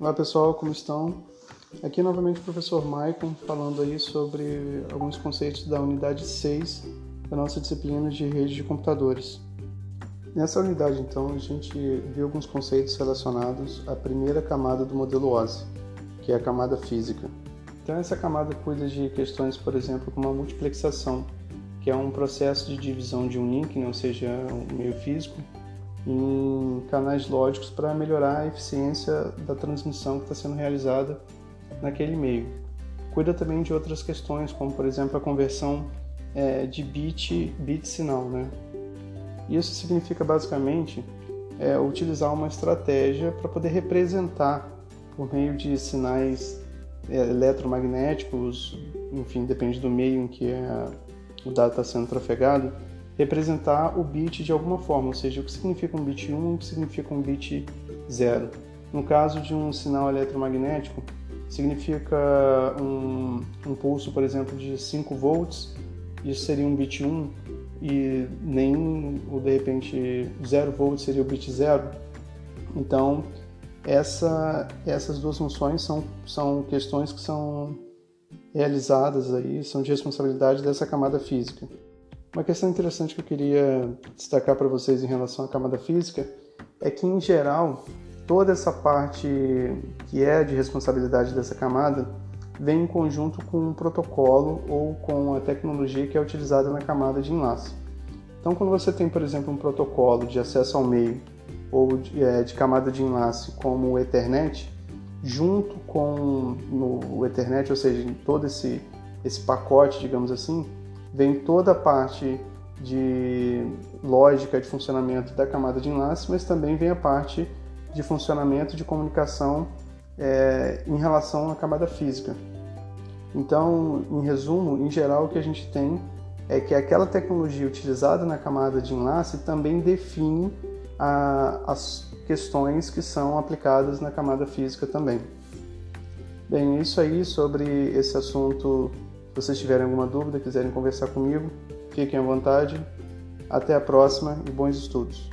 Olá pessoal, como estão? Aqui novamente o professor Maicon falando aí sobre alguns conceitos da unidade 6 da nossa disciplina de rede de computadores. Nessa unidade então a gente viu alguns conceitos relacionados à primeira camada do modelo OSI, que é a camada física. Então essa camada cuida de questões, por exemplo, como a multiplexação, que é um processo de divisão de um link, né, ou seja, um meio físico, em canais lógicos para melhorar a eficiência da transmissão que está sendo realizada naquele meio. Cuida também de outras questões, como por exemplo a conversão é, de bit bit sinal, né? Isso significa basicamente é, utilizar uma estratégia para poder representar por meio de sinais é, eletromagnéticos, enfim, depende do meio em que a, o dado está sendo trafegado, representar o bit de alguma forma, ou seja, o que significa um bit 1 e o que significa um bit 0. No caso de um sinal eletromagnético, significa um, um pulso, por exemplo, de 5 volts, isso seria um bit 1, e nem, ou de repente, 0 volts seria o bit 0. Então, essa, essas duas funções são, são questões que são realizadas aí, são de responsabilidade dessa camada física. Uma questão interessante que eu queria destacar para vocês em relação à camada física é que, em geral, toda essa parte que é de responsabilidade dessa camada vem em conjunto com um protocolo ou com a tecnologia que é utilizada na camada de enlace. Então, quando você tem, por exemplo, um protocolo de acesso ao meio ou de, é, de camada de enlace como o Ethernet, junto com no, o Ethernet, ou seja, em todo esse, esse pacote, digamos assim, vem toda a parte de lógica de funcionamento da camada de enlace, mas também vem a parte de funcionamento de comunicação é, em relação à camada física. Então, em resumo, em geral, o que a gente tem é que aquela tecnologia utilizada na camada de enlace também define a, as questões que são aplicadas na camada física também. Bem, isso aí sobre esse assunto vocês tiverem alguma dúvida, quiserem conversar comigo, fiquem à vontade. Até a próxima e bons estudos.